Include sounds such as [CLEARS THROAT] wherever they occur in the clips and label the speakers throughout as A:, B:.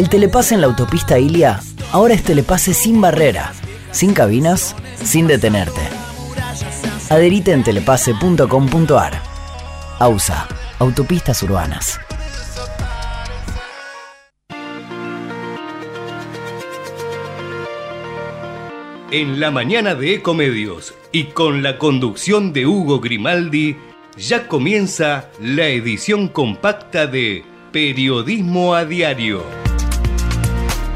A: El telepase en la autopista Ilia ahora es telepase sin barrera, sin cabinas, sin detenerte. Adherite en telepase.com.ar. AUSA, Autopistas Urbanas.
B: En la mañana de Ecomedios y con la conducción de Hugo Grimaldi, ya comienza la edición compacta de Periodismo a Diario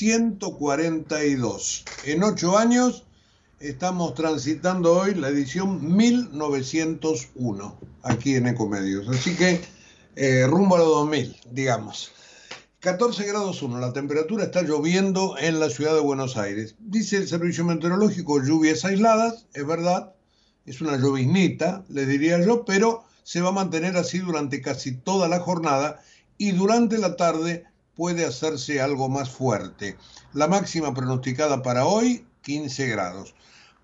C: 142. En ocho años estamos transitando hoy la edición 1901 aquí en Ecomedios. Así que eh, rumbo a los 2000, digamos. 14 grados 1, la temperatura está lloviendo en la ciudad de Buenos Aires. Dice el servicio meteorológico lluvias aisladas, es verdad, es una lloviznita, le diría yo, pero se va a mantener así durante casi toda la jornada y durante la tarde puede hacerse algo más fuerte. La máxima pronosticada para hoy, 15 grados.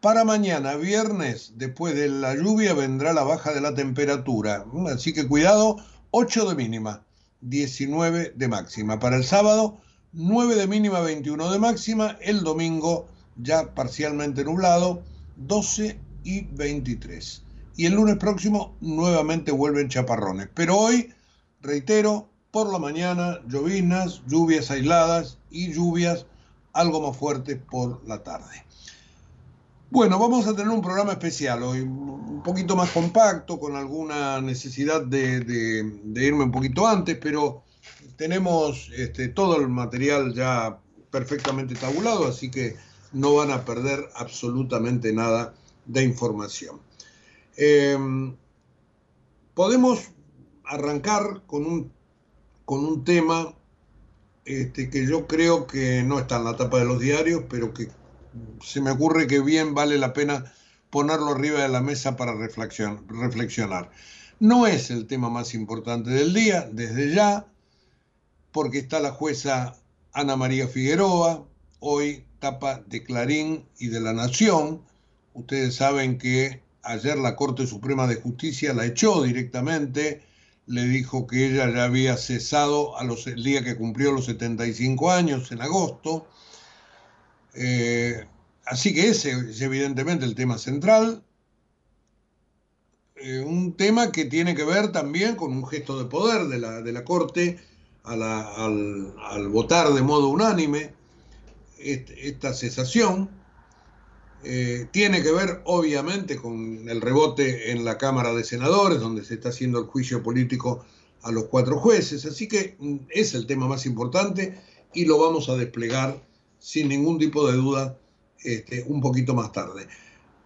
C: Para mañana, viernes, después de la lluvia, vendrá la baja de la temperatura. Así que cuidado, 8 de mínima, 19 de máxima. Para el sábado, 9 de mínima, 21 de máxima. El domingo, ya parcialmente nublado, 12 y 23. Y el lunes próximo, nuevamente vuelven chaparrones. Pero hoy, reitero, por la mañana lloviznas, lluvias aisladas y lluvias algo más fuertes por la tarde. Bueno, vamos a tener un programa especial hoy, un poquito más compacto, con alguna necesidad de, irme un poquito antes, pero tenemos este, todo el material ya perfectamente tabulado, así que no van a perder absolutamente nada de información. Em, podemos arrancar con un con un tema este, que yo creo que no está en la tapa de los diarios, pero que se me ocurre que bien vale la pena ponerlo arriba de la mesa para reflexionar. No es el tema más importante del día, desde ya, porque está la jueza Ana María Figueroa, hoy tapa de Clarín y de La Nación. Ustedes saben que ayer la Corte Suprema de Justicia la echó directamente le dijo que ella ya había cesado a los, el día que cumplió los 75 años, en agosto. Eh, así que ese es evidentemente el tema central. Eh, un tema que tiene que ver también con un gesto de poder de la, de la Corte al, al, votar de modo unánime esta cesación eh, tiene que ver obviamente con el rebote en la Cámara de Senadores, donde se está haciendo el juicio político a los cuatro jueces. Así que mm, es el tema más importante y lo vamos a desplegar sin ningún tipo de duda este, un poquito más tarde.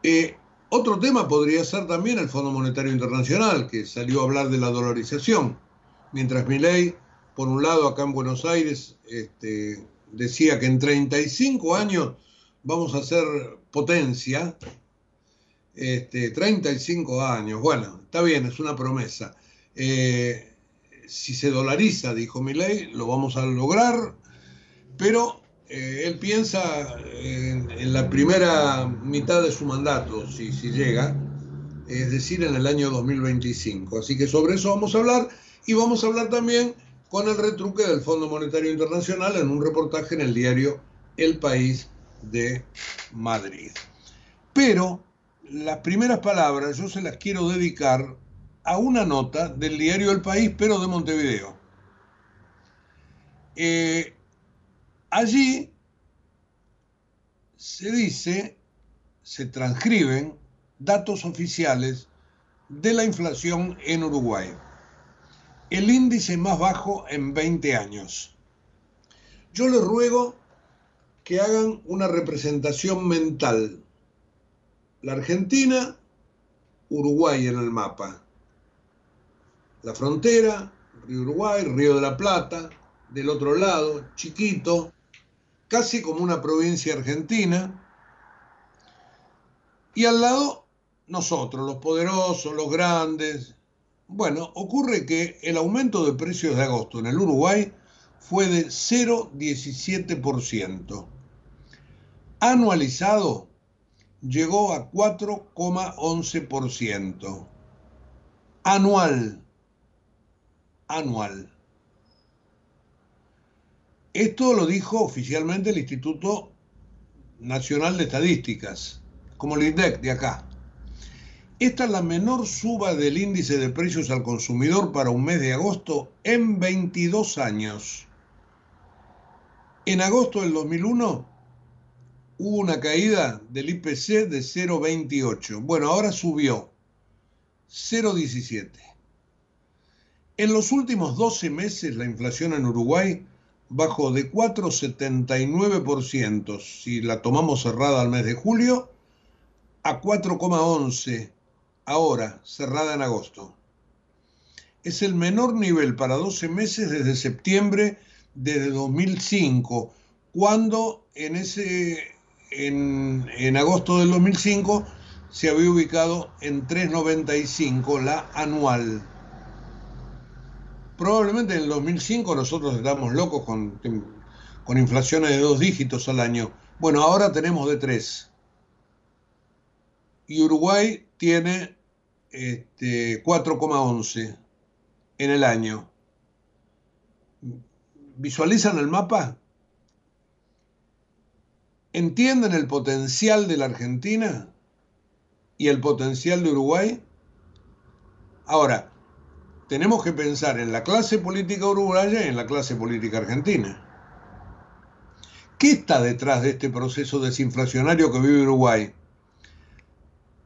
C: Eh, otro tema podría ser también el Fondo Monetario Internacional, que salió a hablar de la dolarización, mientras ley, por un lado, acá en Buenos Aires, este, decía que en 35 años vamos a ser potencia, este, 35 años, bueno, está bien, es una promesa. Eh, si se dolariza, dijo ley, lo vamos a lograr, pero eh, él piensa en, la primera mitad de su mandato, si, si llega, es decir, en el año 2025. Así que sobre eso vamos a hablar y vamos a hablar también con el retruque del Fondo Monetario Internacional en un reportaje en el diario El País de Madrid. Pero las primeras palabras yo se las quiero dedicar a una nota del diario El País, pero de Montevideo. Eh, allí se dice, se transcriben datos oficiales de la inflación en Uruguay. El índice más bajo en 20 años. Yo les ruego que hagan una representación mental. La Argentina, Uruguay en el mapa. La frontera, Río Uruguay, Río de la Plata, del otro lado, chiquito, casi como una provincia argentina. Y al lado, nosotros, los poderosos, los grandes. Bueno, ocurre que el aumento de precios de agosto en el Uruguay fue de 0,17%. Anualizado llegó a 4,11%. Anual. Anual. Esto lo dijo oficialmente el Instituto Nacional de Estadísticas, como el INDEC de acá. Esta es la menor suba del índice de precios al consumidor para un mes de agosto en 22 años. En agosto del 2001 hubo una caída del IPC de 0,28. Bueno, ahora subió 0,17. En los últimos 12 meses la inflación en Uruguay bajó de 4,79% si la tomamos cerrada al mes de julio a 4,11% ahora, cerrada en agosto. Es el menor nivel para 12 meses desde septiembre de 2005, cuando en, ese, en, agosto del 2005 se había ubicado en 3,95 la anual probablemente en el 2005 nosotros estamos locos con, con inflaciones de dos dígitos al año. Bueno, ahora tenemos de tres. Y Uruguay tiene este, 4,11 en el año. ¿Visualizan el mapa? ¿Entienden el potencial de la Argentina y el potencial de Uruguay? Ahora, tenemos que pensar en la clase política uruguaya y en la clase política argentina. ¿Qué está detrás de este proceso desinflacionario que vive Uruguay?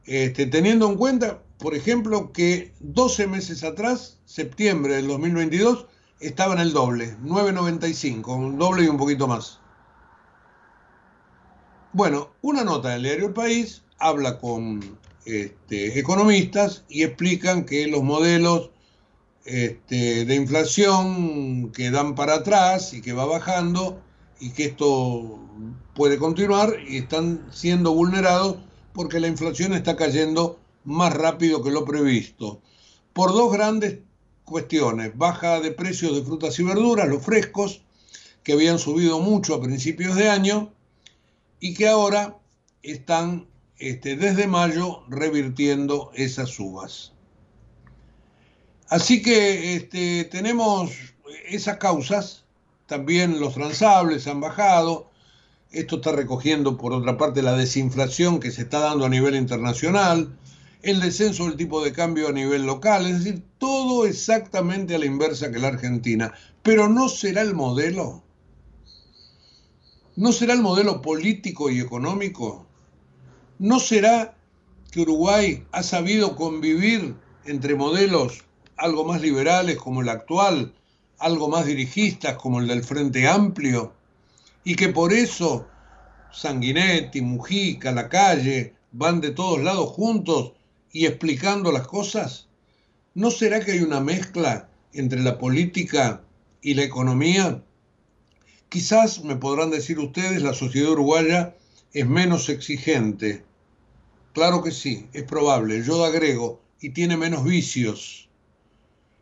C: Este, teniendo en cuenta, por ejemplo, que 12 meses atrás, septiembre del 2022, estaba en el doble, 9.95, un doble y un poquito más. Bueno, una nota del diario El País habla con este, economistas y explican que los modelos este, de inflación que dan para atrás y que va bajando y que esto puede continuar y están siendo vulnerados porque la inflación está cayendo más rápido que lo previsto. Por dos grandes cuestiones, baja de precios de frutas y verduras, los frescos, que habían subido mucho a principios de año y que ahora están este, desde mayo revirtiendo esas subas. Así que este, tenemos esas causas, también los transables han bajado, esto está recogiendo por otra parte la desinflación que se está dando a nivel internacional, el descenso del tipo de cambio a nivel local, es decir, todo exactamente a la inversa que la Argentina. Pero ¿no será el modelo? ¿No será el modelo político y económico? ¿No será que Uruguay ha sabido convivir entre modelos algo más liberales como el actual, algo más dirigistas como el del Frente Amplio, y que por eso Sanguinetti, Mujica, la calle van de todos lados juntos y explicando las cosas? ¿No será que hay una mezcla entre la política y la economía? Quizás, me podrán decir ustedes, la sociedad uruguaya es menos exigente. Claro que sí, es probable, yo agrego, y tiene menos vicios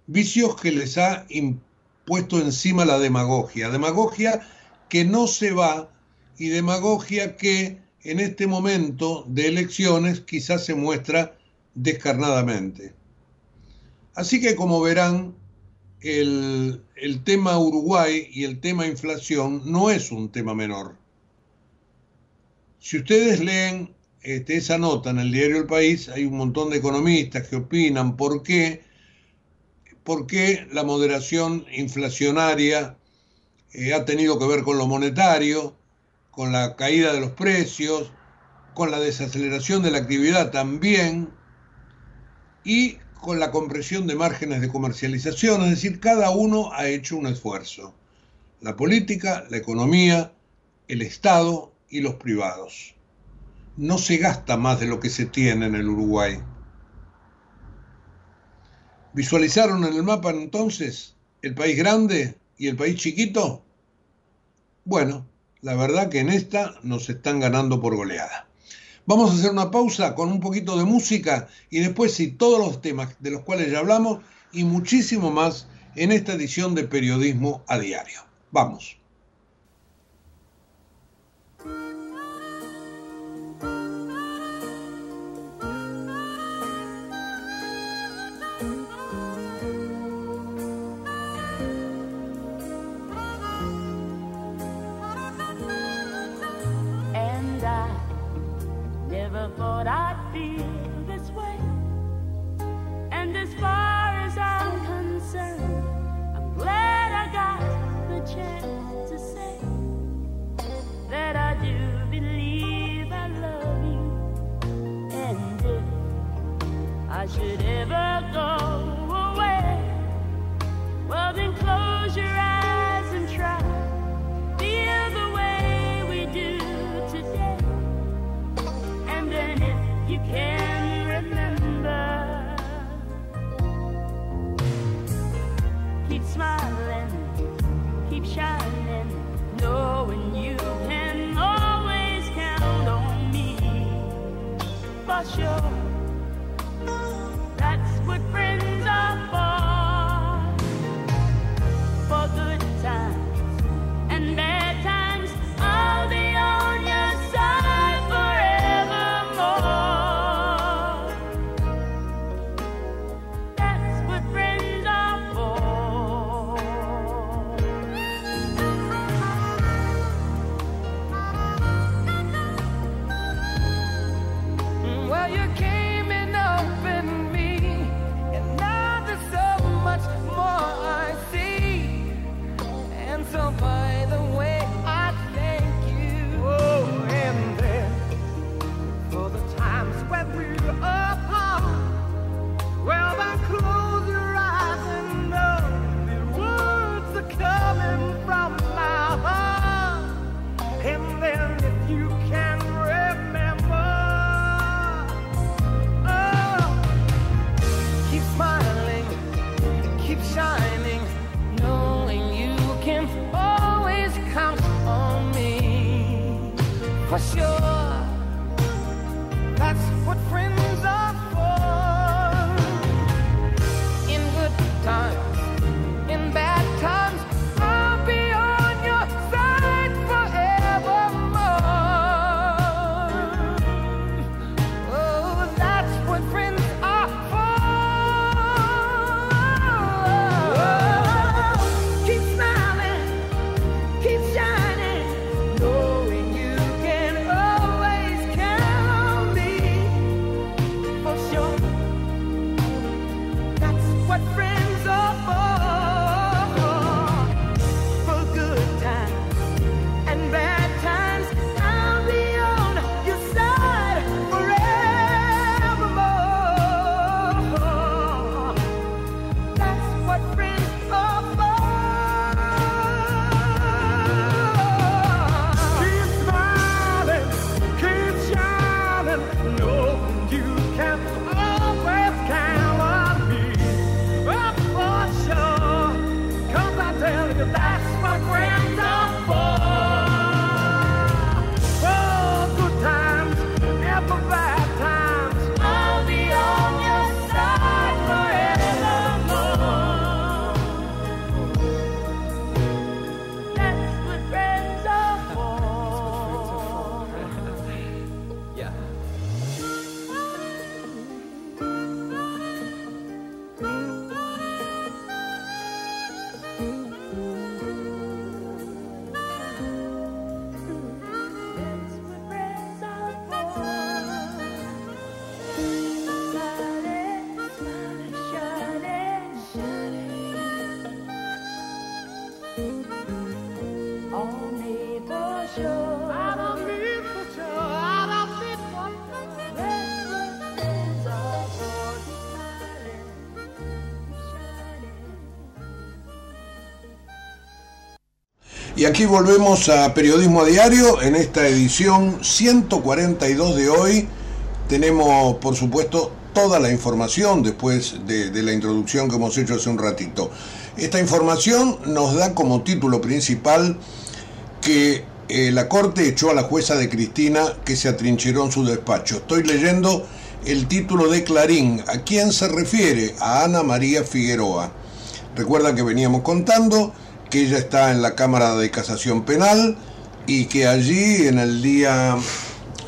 C: vicios que les ha impuesto encima la demagogia. Demagogia
D: que no se va y demagogia que en este momento de elecciones quizás se muestra descarnadamente. Así que como verán, el, tema Uruguay y el tema inflación no es un tema menor. Si ustedes leen este, esa nota en el diario El País, hay un montón de economistas que opinan por qué, por qué la moderación inflacionaria eh, ha tenido que ver con lo monetario, con la caída de los precios, con la desaceleración de la actividad también y con la compresión de márgenes de comercialización, es decir, cada uno ha hecho un esfuerzo. La política, la economía, el Estado y los privados. No se gasta más de lo que se tiene en el Uruguay. ¿Visualizaron en el mapa entonces el país grande y el país chiquito? Bueno, la verdad que en esta nos están ganando por goleada. Vamos a hacer una pausa con un poquito de música y después sí, todos los temas de los cuales ya hablamos y muchísimo más en esta edición de Periodismo a Diario. Vamos.
C: Y aquí volvemos a Periodismo a Diario en esta edición 142 de hoy. Tenemos, por supuesto, toda la información después de, la introducción que hemos hecho hace un ratito. Esta información nos da como título principal que eh, la Corte echó a la jueza de Cristina que se atrincheró en su despacho. Estoy leyendo el título de Clarín. ¿A quién se refiere? A Ana María Figueroa. Recuerda que veníamos contando que ella está en la Cámara de Casación Penal y que allí en el día,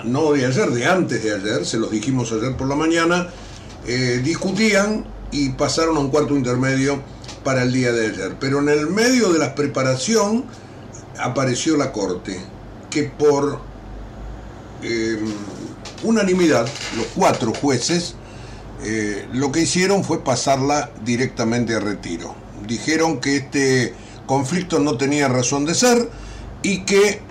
C: no de ayer, de antes de ayer, se los dijimos ayer por la mañana, eh, discutían y pasaron a un cuarto intermedio para el día de ayer. Pero en el medio de la preparación apareció la Corte, que por eh, unanimidad, los cuatro jueces, eh, lo que hicieron fue pasarla directamente a retiro. Dijeron que este conflicto no tenía razón de ser y que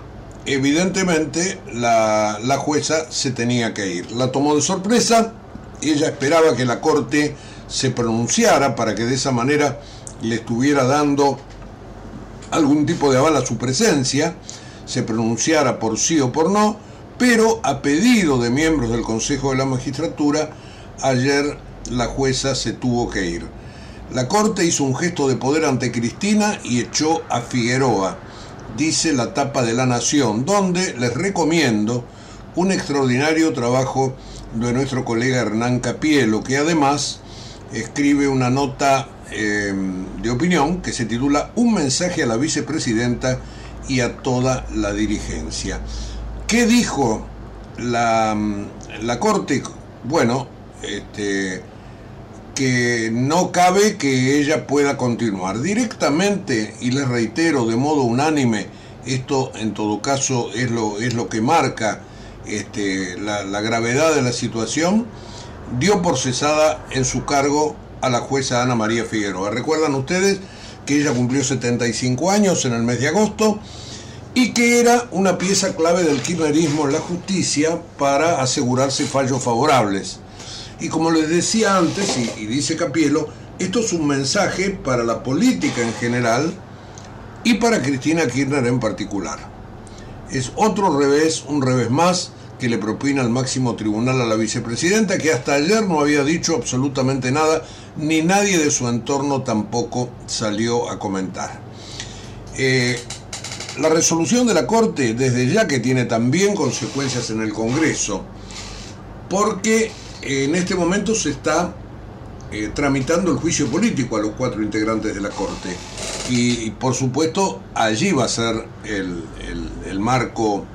C: evidentemente la, jueza se tenía que ir. La tomó de sorpresa, ella esperaba que la corte se pronunciara para que de esa manera le estuviera dando algún tipo de aval a su presencia, se pronunciara por sí o por no, pero a pedido de miembros del Consejo de la Magistratura, ayer la jueza se tuvo que ir. La Corte hizo un gesto de poder ante Cristina y echó a Figueroa, dice la tapa de la Nación, donde les recomiendo un extraordinario trabajo de nuestro colega Hernán Capielo, que además escribe una nota em, de opinión que se titula Un mensaje a la vicepresidenta y a toda la dirigencia. ¿Qué dijo la, la Corte? Bueno, este, que no cabe que ella pueda continuar. Directamente, y les reitero de modo unánime, esto en todo caso es lo, es lo que marca este, la, gravedad de la situación, dio por cesada en su cargo a la jueza Ana María Figueroa. Recuerdan ustedes que ella cumplió 75 años en el mes de agosto y que era una pieza clave del kirchnerismo en la justicia para asegurarse fallos favorables. Y como les decía antes, y, dice Capielo, esto es un mensaje para la política en general y para Cristina Kirchner en particular. Es otro revés, un revés más que le propina el máximo tribunal a la vicepresidenta, que hasta ayer no había dicho absolutamente nada, ni nadie de su entorno tampoco salió a comentar. Eh, la resolución de la Corte, desde ya que tiene también consecuencias en el Congreso, porque en este momento se está eh, tramitando el juicio político a los cuatro integrantes de la Corte. Y, por supuesto allí va a ser el, marco,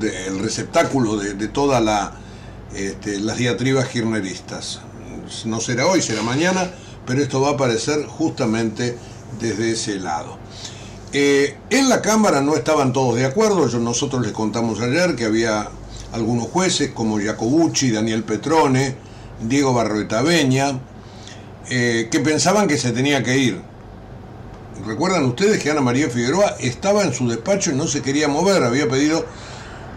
C: el receptáculo de, todas la, este, las diatribas kirchneristas. No será hoy, será mañana, pero esto va a aparecer justamente desde ese lado. Eh, en la Cámara no estaban todos de acuerdo, nosotros les contamos ayer que había algunos jueces como Jacobucci, Daniel Petrone, Diego Barroeta Beña, eh, que pensaban que se tenía que ir. Recuerdan ustedes que Ana María Figueroa estaba en su despacho y no se quería mover, había pedido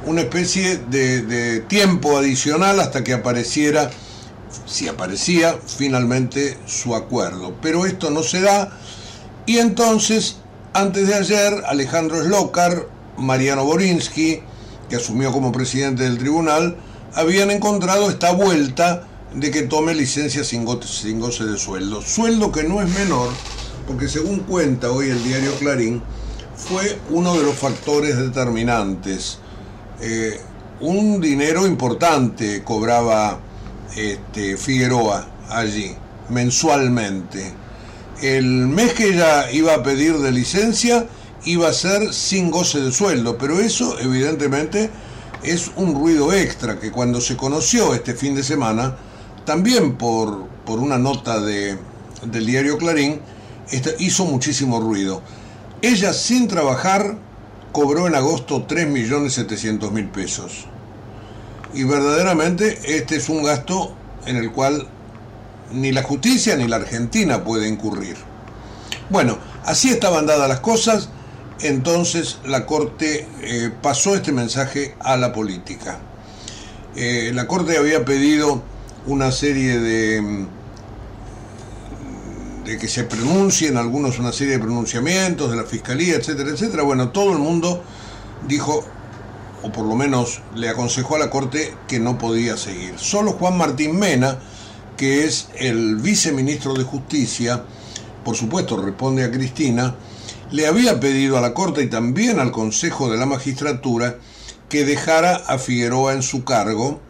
C: una especie de, de tiempo adicional hasta que apareciera, si aparecía, finalmente su acuerdo. Pero esto no se da y entonces, antes de ayer, Alejandro Slokar, Mariano Borinsky, que asumió como presidente del tribunal, habían encontrado esta vuelta de que tome licencia sin goce, de sueldo. Sueldo que no es menor, porque según cuenta hoy el diario Clarín, fue uno de los factores determinantes. Eh, un dinero importante cobraba este, Figueroa allí, mensualmente. El mes que ella iba a pedir de licencia, iba a ser sin goce de sueldo, pero eso evidentemente es un ruido extra que cuando se conoció este fin de semana, también por, por una nota de, del diario Clarín, hizo muchísimo ruido. Ella sin trabajar cobró en agosto 3.700.000 pesos. Y verdaderamente este es un gasto en el cual ni la justicia ni la Argentina puede incurrir. Bueno, Así estaban dadas las cosas, entonces la Corte eh, pasó este mensaje a la política. Eh, la Corte había pedido una serie de, mm, de que se pronuncien algunos, una serie de pronunciamientos de la Fiscalía, etcétera, etcétera. Bueno, todo el mundo dijo, o por lo menos le aconsejó a la Corte que no podía seguir. Solo Juan Martín Mena, que es el viceministro de Justicia, por supuesto responde a Cristina, le había pedido a la Corte y también al Consejo de la Magistratura que dejara a Figueroa en su cargo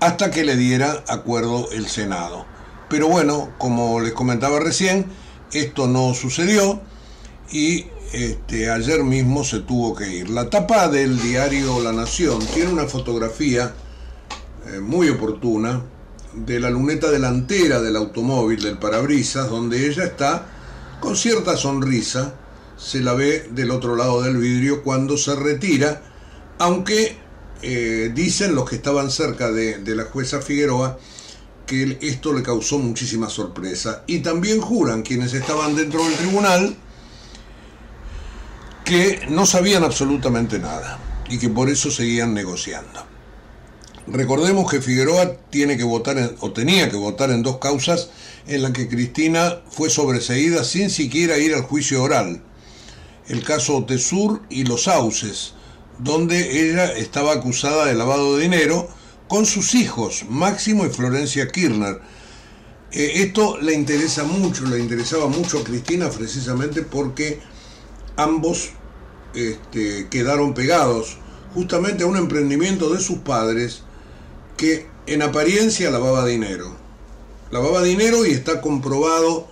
C: hasta que le diera acuerdo el Senado. Pero bueno, como les comentaba recién, esto no sucedió y este, ayer mismo se tuvo que ir. La tapa del diario La Nación tiene una fotografía eh, muy oportuna de la luneta delantera del automóvil, del parabrisas, donde ella está con cierta sonrisa, se la ve del otro lado del vidrio cuando se retira, aunque eh, dicen los que estaban cerca de, de la jueza Figueroa que esto le causó muchísima sorpresa. Y también juran quienes estaban dentro del tribunal que no sabían absolutamente nada y que por eso seguían negociando. Recordemos que Figueroa tiene que votar o tenía que votar en dos causas en las que Cristina fue sobreseída sin siquiera ir al juicio oral. El caso Tesur y Los Sauces, donde ella estaba acusada de lavado de dinero con sus hijos, Máximo y Florencia Kirchner. Eh, esto le interesa mucho, le interesaba mucho a Cristina precisamente porque ambos este, quedaron pegados justamente a un emprendimiento de sus padres que en apariencia lavaba dinero. Lavaba dinero y está comprobado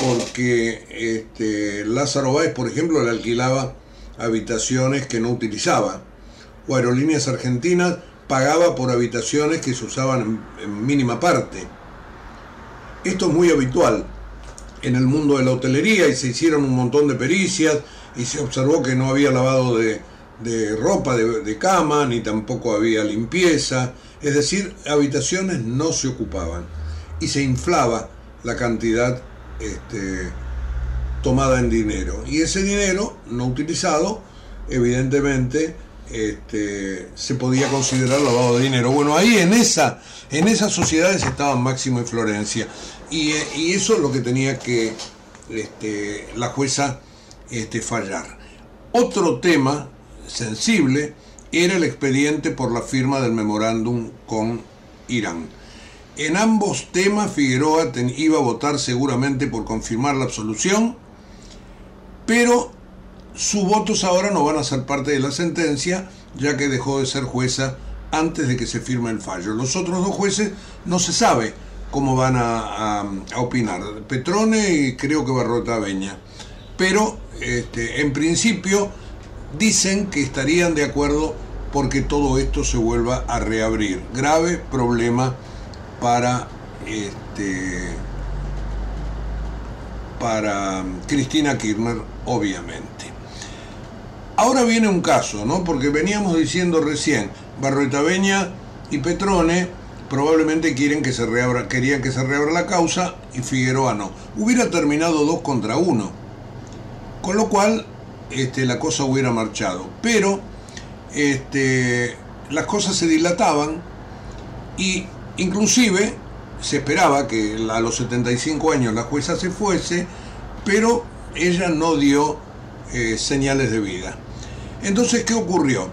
C: porque este, Lázaro Báez, por ejemplo, le alquilaba habitaciones que no utilizaba. O Aerolíneas Argentinas pagaba por habitaciones que se usaban en, mínima parte. Esto es muy habitual en el mundo de la hotelería y se hicieron un montón de pericias y se observó que no había lavado de, ropa de, cama, ni tampoco había limpieza, es decir, habitaciones no se ocupaban y se inflaba la cantidad este, tomada en dinero. Y ese dinero no utilizado, evidentemente, este, se podía considerar lavado de dinero. Bueno, ahí en, esa, en esas sociedades estaban Máximo y Florencia. Y, eso es lo que tenía que este, la jueza fallar. Otro tema sensible era el expediente por la firma del memorándum con Irán. En ambos temas Figueroa iba a votar seguramente por confirmar la absolución, pero sus votos ahora no van a ser parte de la sentencia, ya que dejó de ser jueza antes de que se firme el fallo. Los otros dos jueces no se sabe cómo van a, opinar, Petrone y creo que Barrota Beña. Pero este, en principio dicen que estarían de acuerdo porque todo esto se vuelva a reabrir. Grave problema para este, para Cristina Kirchner, obviamente. Ahora viene un caso, ¿no? Porque veníamos diciendo recién, Barroetaveña y Petrone probablemente quieren que se reabra, querían que se reabra la causa y Figueroa no. Hubiera terminado dos contra uno. Con lo cual, este, la cosa hubiera marchado. Pero este, las cosas se dilataban y inclusive se esperaba que a los 75 años la jueza se fuese, pero ella no dio eh, señales de vida. Entonces, ¿qué ocurrió?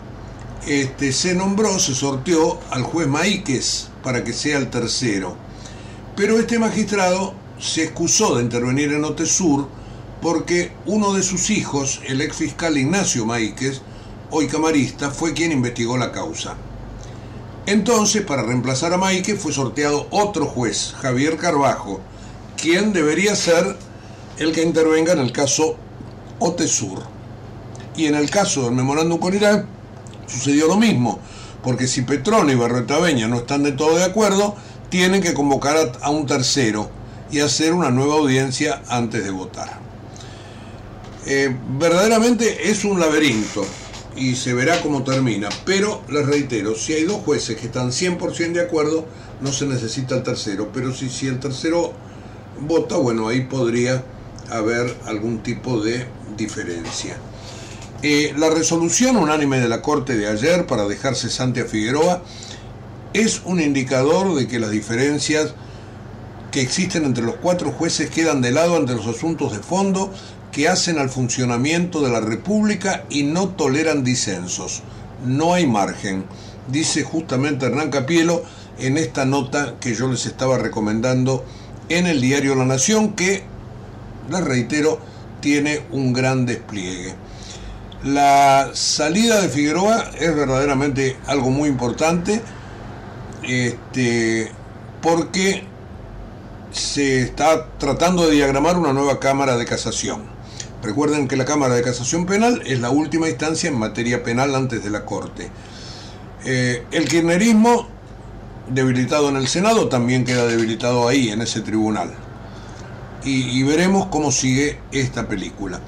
C: Este, se nombró, se sorteó al juez Maíquez para que sea el tercero, pero este magistrado se excusó de intervenir en Otesur porque uno de sus hijos, el ex fiscal Ignacio Maíquez, hoy camarista, fue quien investigó la causa. Entonces, para reemplazar a Maíquez fue sorteado otro juez, Javier Carbajo, quien debería ser el que intervenga en el caso Otesur. Y en el caso del memorándum con Irán sucedió lo mismo, porque si Petrone y Barretaveña no están de todo de acuerdo, tienen que convocar a, un tercero y hacer una nueva audiencia antes de votar. Eh, verdaderamente es un laberinto y se verá cómo termina, pero les reitero, si hay dos jueces que están 100% de acuerdo, no se necesita el tercero, pero si, si el tercero vota, bueno, ahí podría haber algún tipo de diferencia. Eh, la resolución unánime de la Corte de ayer para dejar cesante a Figueroa es un indicador de que las diferencias que existen entre los cuatro jueces quedan de lado ante los asuntos de fondo que hacen al funcionamiento de la República y no toleran disensos. No hay margen, dice justamente Hernán Capielo en esta nota que yo les estaba recomendando en el diario La Nación, que, les reitero, tiene un gran despliegue. La salida de Figueroa es verdaderamente algo muy importante, este, porque se está tratando de diagramar una nueva Cámara de Casación. Recuerden que la Cámara de Casación Penal es la última instancia en materia penal antes de la Corte. Eh, el kirchnerismo, debilitado en el Senado, también queda debilitado ahí, en ese tribunal. Y, veremos cómo sigue esta película.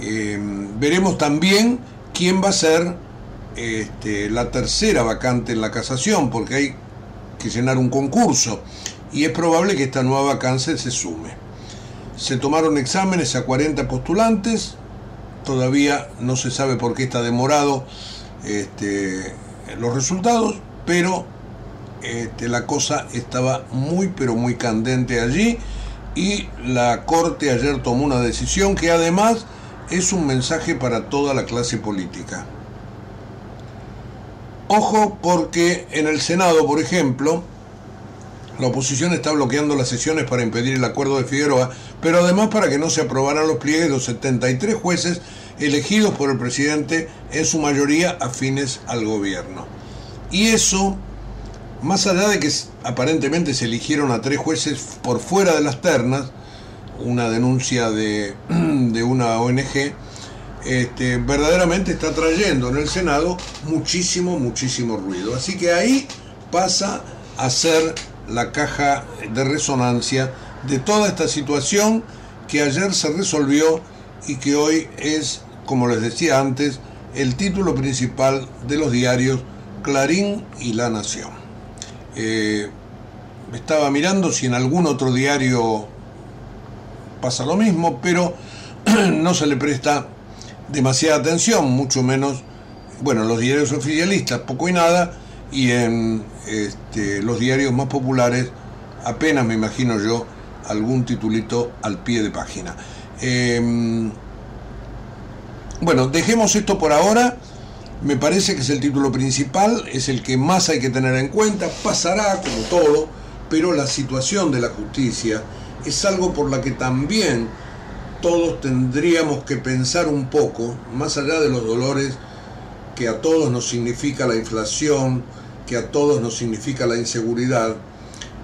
C: Eh, veremos también quién va a ser este, la tercera vacante en la casación, porque hay que llenar un concurso y es probable que esta nueva vacancia se sume. Se tomaron exámenes a 40 postulantes, todavía no se sabe por qué está demorado este, los resultados, pero este, la cosa estaba muy pero muy candente allí y la Corte ayer tomó una decisión que además es un mensaje para toda la clase política. Ojo porque en el Senado, por ejemplo, la oposición está bloqueando las sesiones para impedir el acuerdo de Figueroa, pero además para que no se aprobaran los pliegues de los 73 jueces elegidos por el presidente, en su mayoría afines al gobierno. Y eso, más allá de que aparentemente se eligieron a tres jueces por fuera de las ternas, una denuncia de, [CLEARS THROAT] una ONG, este, verdaderamente está trayendo en el Senado muchísimo, muchísimo ruido. Así que ahí pasa a ser la caja de resonancia de toda esta situación que ayer se resolvió y que hoy es, como les decía antes, el título principal de los diarios Clarín y La Nación. Eh, estaba mirando si en algún otro diario pasa lo mismo, pero [CLEARS THROAT] no se le presta demasiada atención, mucho menos, bueno, los diarios oficialistas, poco y nada, y en este, los diarios más populares apenas me imagino yo algún titulito al pie de página. Em, bueno, dejemos esto por ahora. Me parece que es el título principal, es el que más hay que tener en cuenta. Pasará como todo, pero la situación de la justicia es algo por la que también todos tendríamos que pensar un poco, más allá de los dolores que a todos nos significa la inflación, que a todos nos significa la inseguridad,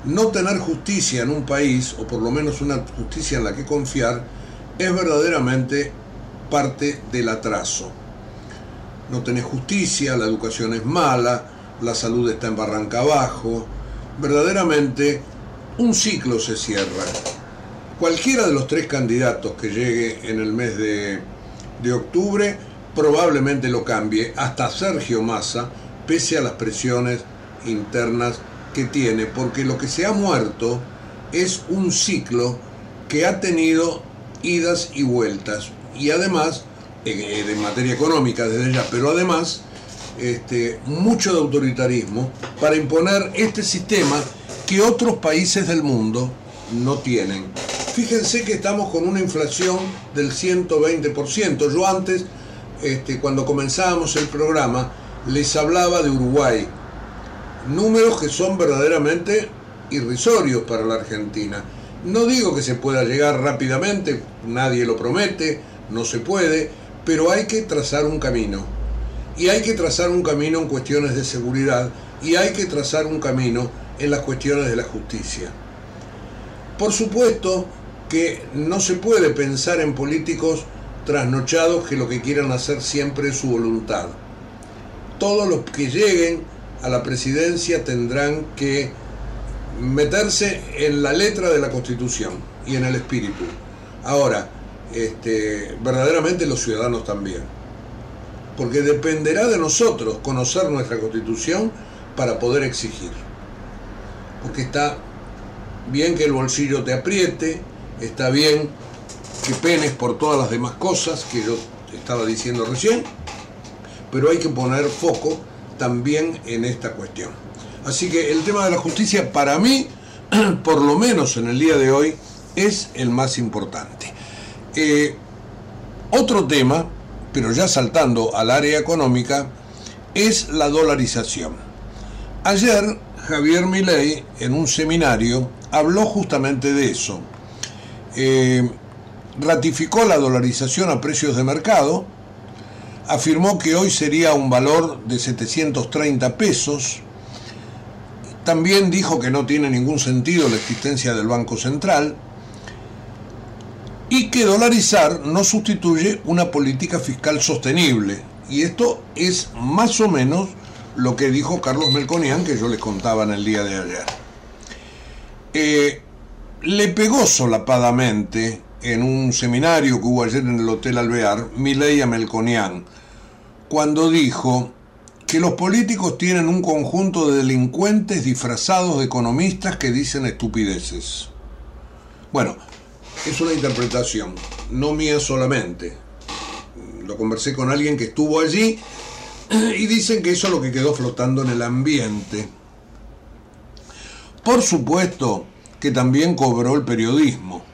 C: no tener justicia en un país, o por lo menos una justicia en la que confiar, es verdaderamente parte del atraso. No tenés justicia, la educación es mala, la salud está en barranca abajo, verdaderamente un ciclo se cierra. Cualquiera de los tres candidatos que llegue en el mes de, de octubre probablemente lo cambie, hasta Sergio Massa, pese a las presiones internas que tiene, porque lo que se ha muerto es un ciclo que ha tenido idas y vueltas, y además, en, materia económica desde ya, pero además, este, mucho de autoritarismo para imponer este sistema que otros países del mundo no tienen. Fíjense que estamos con una inflación del 120%. Yo antes, este, cuando comenzábamos el programa, les hablaba de Uruguay. Números que son verdaderamente irrisorios para la Argentina. No digo que se pueda llegar rápidamente, nadie lo promete, no se puede, pero hay que trazar un camino. Y hay que trazar un camino en cuestiones de seguridad y hay que trazar un camino en las cuestiones de la justicia. Por supuesto que no se puede pensar en políticos trasnochados que lo que quieran hacer siempre es su voluntad todos los que lleguen a la presidencia tendrán que meterse en la letra de la Constitución y en el espíritu. Ahora, este, verdaderamente los ciudadanos también. Porque dependerá de nosotros conocer nuestra Constitución para poder exigir. Porque está bien que el bolsillo te apriete, está bien que penes por todas las demás cosas que yo estaba diciendo recién, pero hay que poner foco también en esta cuestión. Así que el tema de la justicia para mí, [CLEARS THROAT] por lo menos en el día de hoy, es el más importante. Eh, otro tema, pero ya saltando al área económica, es la dolarización. Ayer Javier Milei en un seminario habló justamente de eso. Eh, ratificó la dolarización a precios de mercado, afirmó que hoy sería un valor de 730 pesos, también dijo que no tiene ningún sentido la existencia del Banco Central y que dolarizar no sustituye una política fiscal sostenible. Y esto es más o menos lo que dijo Carlos Melconian, que yo les contaba en el día de ayer. Eh, le pegó solapadamente en un seminario que hubo ayer en el Hotel Alvear, Milei a Melconian, cuando dijo que los políticos tienen un conjunto de delincuentes disfrazados de economistas que dicen estupideces. Bueno, es una interpretación, no mía solamente. Lo conversé con alguien que estuvo allí [CLEARS THROAT] y dicen que eso es lo que quedó flotando en el ambiente. Por supuesto que también cobró el periodismo.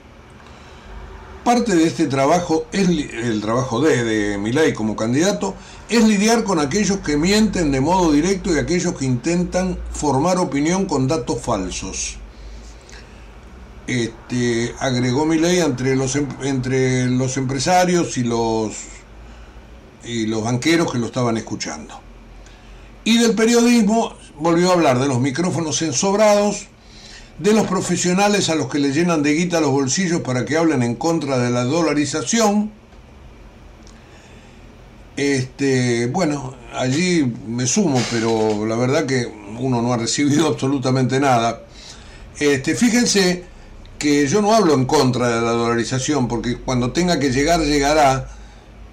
C: Parte de este trabajo, es el trabajo de, de Milay como candidato, es lidiar con aquellos que mienten de modo directo y aquellos que intentan formar opinión con datos falsos. Este, agregó Milei entre los, em, entre los empresarios y los, y los banqueros que lo estaban escuchando. Y del periodismo volvió a hablar de los micrófonos ensobrados, de los profesionales a los que le llenan de guita los bolsillos para que hablen en contra de la dolarización. Este, bueno, allí me sumo, pero la verdad que uno no ha recibido [LAUGHS] absolutamente nada. Este, fíjense que yo no hablo en contra de la dolarización, porque cuando tenga que llegar, llegará,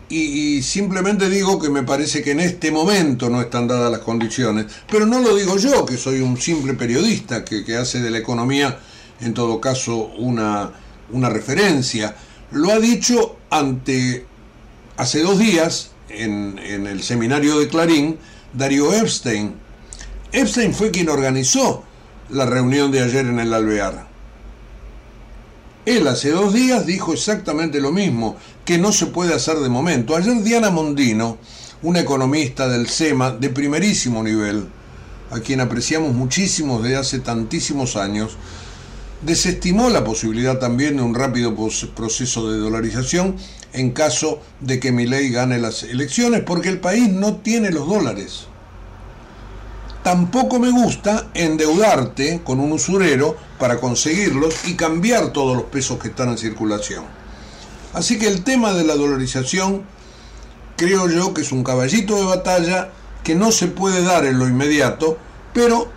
C: y, simplemente digo que me parece que en este momento no están dadas las condiciones, pero no lo digo yo, que soy un simple periodista que, hace de la economía, en todo caso, una, una referencia. Lo ha dicho ante, hace dos días, en, en el seminario de Clarín, Darío Epstein. Epstein fue quien organizó la reunión de ayer en el Alvear. Él hace dos días dijo exactamente lo mismo, que no se puede hacer de momento. Ayer Diana Mondino, una economista del SEMA de primerísimo nivel, a quien apreciamos muchísimo desde hace tantísimos años, desestimó la posibilidad también de un rápido proceso de dolarización en caso de que Milei gane las elecciones, porque el país no tiene los dólares. Tampoco me gusta endeudarte con un usurero para conseguirlos y cambiar todos los pesos que están en circulación. Así que el tema de la dolarización creo yo que es un caballito de batalla que no se puede dar en lo inmediato, pero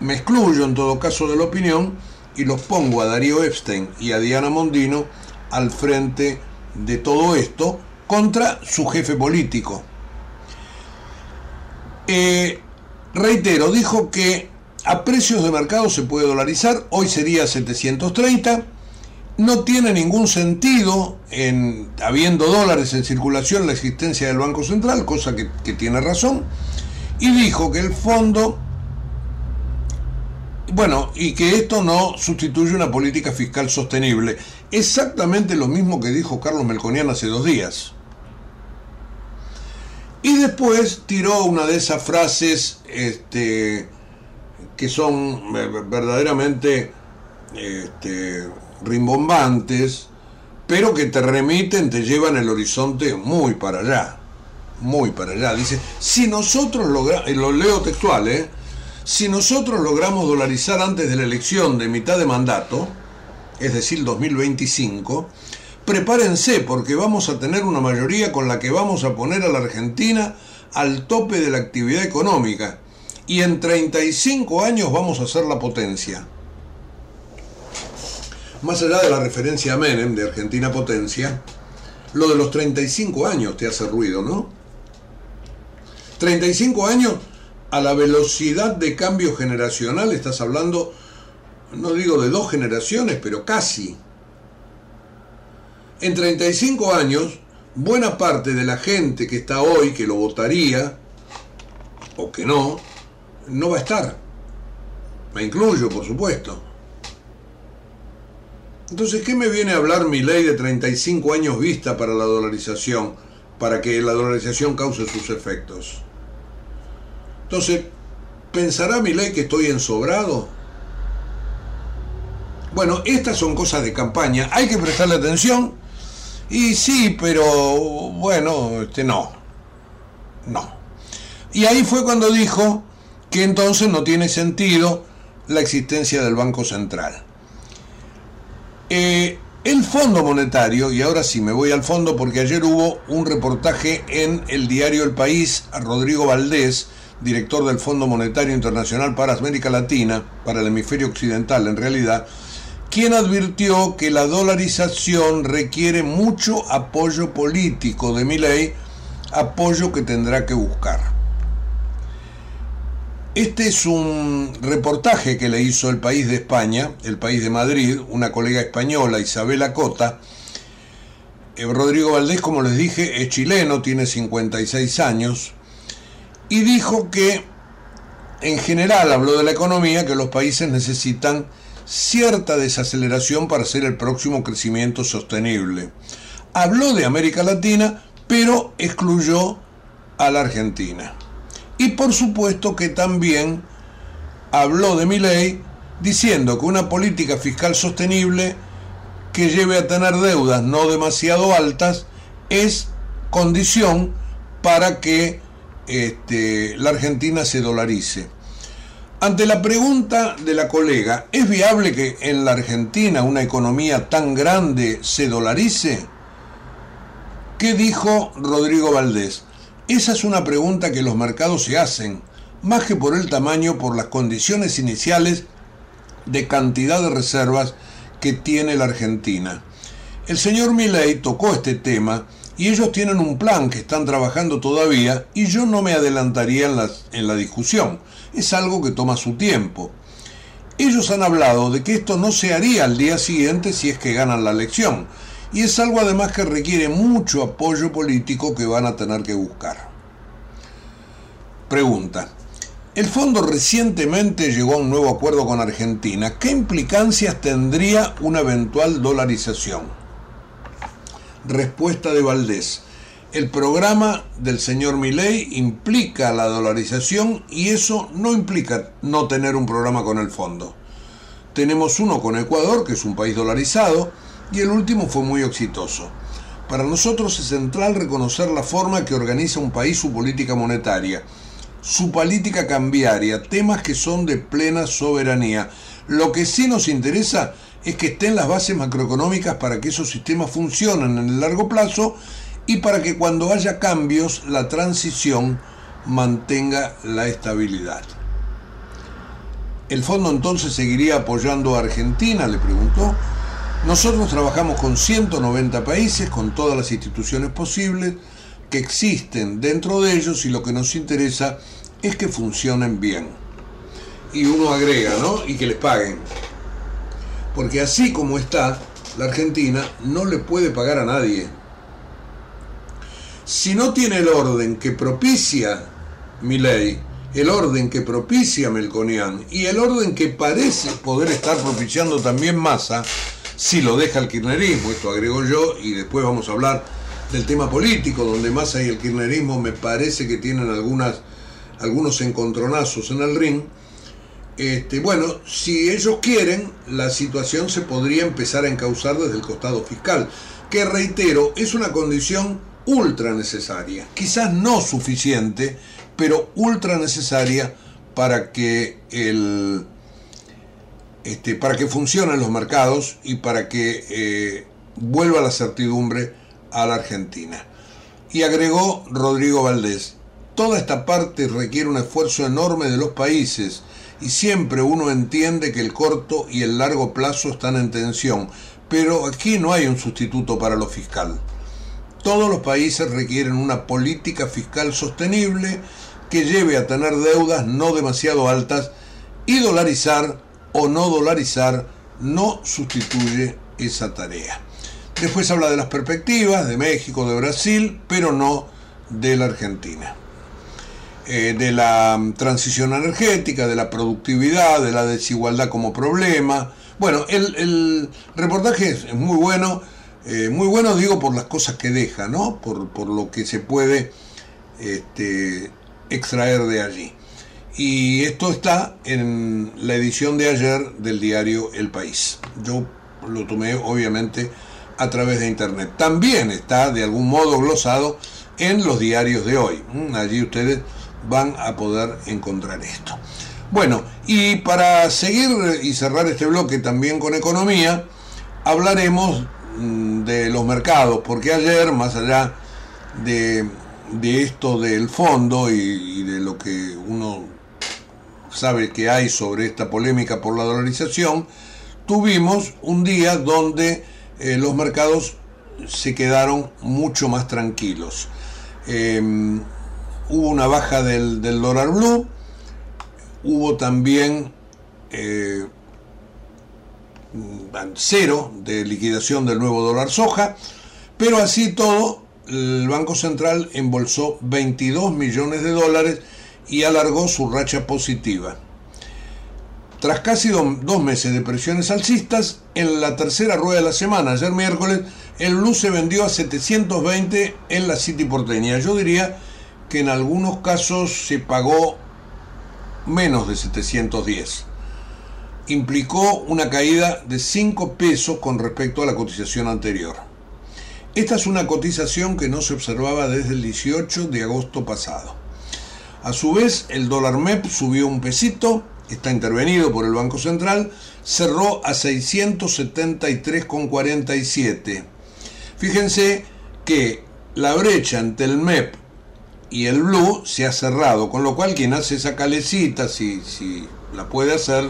C: me excluyo en todo caso de la opinión y los pongo a Darío Epstein y a Diana Mondino al frente de todo esto contra su jefe político. Eh, reitero, dijo que a precios de mercado se puede dolarizar, hoy sería 730, no tiene ningún sentido en, habiendo dólares en circulación, la existencia del Banco Central, cosa que, tiene razón, y dijo que el fondo, bueno, y que esto no sustituye una política fiscal sostenible, exactamente lo mismo que dijo Carlos Melconian hace dos días. Y después tiró una de esas frases este, que son verdaderamente este, rimbombantes, pero que te remiten, te llevan el horizonte muy para allá, muy para allá. Dice, si nosotros logramos, lo leo textual, ¿eh? si nosotros logramos dolarizar antes de la elección de mitad de mandato, es decir, 2025, prepárense porque vamos a tener una mayoría con la que vamos a poner a la Argentina al tope de la actividad económica y en 35 años vamos a ser la potencia. Más allá de la referencia a Menem de Argentina Potencia, lo de los 35 años te hace ruido, ¿no? 35 años a la velocidad de cambio generacional, estás hablando, no digo de dos generaciones, pero casi. En 35 años, buena parte de la gente que está hoy, que lo votaría, o que no, no va a estar. Me incluyo, por supuesto. Entonces, ¿qué me viene a hablar mi ley de 35 años vista para la dolarización, para que la dolarización cause sus efectos? Entonces, ¿pensará mi ley que estoy ensobrado? Bueno, estas son cosas de campaña, hay que prestarle atención. Y sí, pero bueno, este no. No. Y ahí fue cuando dijo que entonces no tiene sentido la existencia del Banco Central. Eh, el Fondo Monetario, y ahora sí me voy al fondo porque ayer hubo un reportaje en el diario El País a Rodrigo Valdés, director del Fondo Monetario Internacional para América Latina, para el hemisferio occidental en realidad, quien advirtió que la dolarización requiere mucho apoyo político de mi ley, apoyo que tendrá que buscar. Este es un reportaje que le hizo el país de España, el país de Madrid, una colega española, Isabela Cota. Eh, Rodrigo Valdés, como les dije, es chileno, tiene 56 años, y dijo que en general habló de la economía, que los países necesitan cierta desaceleración para hacer el próximo crecimiento sostenible. Habló de América Latina, pero excluyó a la Argentina. Y por supuesto que también habló de mi ley diciendo que una política fiscal sostenible que lleve a tener deudas no demasiado altas es condición para que este, la Argentina se dolarice. Ante la pregunta de la colega, ¿es viable que en la Argentina una economía tan grande se dolarice? ¿Qué dijo Rodrigo Valdés? Esa es una pregunta que los mercados se hacen, más que por el tamaño, por las condiciones iniciales de cantidad de reservas que tiene la Argentina. El señor Milley tocó este tema y ellos tienen un plan que están trabajando todavía y yo no me adelantaría en en la discusión. Es algo que toma su tiempo. Ellos han hablado de que esto no se haría al día siguiente si es que ganan la elección y es algo además que requiere mucho apoyo político que van a tener que buscar. Pregunta. El fondo recientemente llegó a un nuevo acuerdo con Argentina. ¿Qué implicancias tendría una eventual dolarización? Respuesta de Valdés. El programa del señor Milei implica la dolarización y eso no implica no tener un programa con el fondo. Tenemos uno con Ecuador, que es un país dolarizado, y el último fue muy exitoso. Para nosotros es central reconocer la forma que organiza un país su política monetaria, su política cambiaria, temas que son de plena soberanía. Lo que sí nos interesa es que estén las bases macroeconómicas para que esos sistemas funcionen en el largo plazo y para que cuando haya cambios la transición mantenga la estabilidad. ¿El fondo entonces seguiría apoyando a Argentina? le preguntó. Nosotros trabajamos con 190 países, con todas las instituciones posibles que existen dentro de ellos y lo que nos interesa es que funcionen bien. Y uno agrega, ¿no? Y que les paguen. Porque así como está, la Argentina no le puede pagar a nadie. Si no tiene el orden que propicia mi ley, el orden que propicia Melconian y el orden que parece poder estar propiciando también Massa, si lo deja el kirchnerismo, esto agrego yo, y después vamos a hablar del tema político, donde Massa y el kirchnerismo me parece que tienen algunas, algunos encontronazos en el ring. Este, bueno, si ellos quieren, la situación se podría empezar a encauzar desde el costado fiscal, que reitero, es una condición ultra necesaria, quizás no suficiente, pero ultra necesaria para que el este, para que funcionen los mercados y para que eh, vuelva la certidumbre a la Argentina. Y agregó Rodrigo Valdés, toda esta parte requiere un esfuerzo enorme de los países y siempre uno entiende que el corto y el largo plazo están en tensión, pero aquí no hay un sustituto para lo fiscal. Todos los países requieren una política fiscal sostenible que lleve a tener deudas no demasiado altas y dolarizar o no dolarizar no sustituye esa tarea. Después habla de las perspectivas de México, de Brasil, pero no de la Argentina. Eh, de la mm, transición energética, de la productividad, de la desigualdad como problema. Bueno, el, reportaje es, muy bueno, eh, muy bueno digo por las cosas que deja, ¿no? Por, por lo que se puede este, extraer de allí. Y esto está en la edición de ayer del diario El País. Yo lo tomé obviamente a través de internet. También está de algún modo glosado en los diarios de hoy. Mm, allí ustedes van a poder encontrar esto. Bueno, y para seguir y cerrar este bloque también con economía, hablaremos mm, de los mercados, porque ayer, más allá de, esto del fondo y, de lo que uno sabe que hay sobre esta polémica por la dolarización, tuvimos un día donde eh, los mercados se quedaron mucho más tranquilos. Em, hubo una baja del, dólar blue, hubo también eh, cero de liquidación del nuevo dólar soja, pero así todo, el Banco Central embolsó 22 millones de dólares y alargó su racha positiva. Tras casi dos meses de presiones alcistas, en la tercera rueda de la semana, ayer miércoles, el blue se vendió a 720 en la City porteña. Yo diría que en algunos casos se pagó menos de 710. Implicó una caída de 5 pesos con respecto a la cotización anterior. Esta es una cotización que no se observaba desde el 18 de agosto pasado. A su vez, el dólar MEP subió un pesito, está intervenido por el Banco Central, cerró a 673,47. Fíjense que la brecha entre el MEP y el blue se ha cerrado, con lo cual quien hace esa calecita, si, si la puede hacer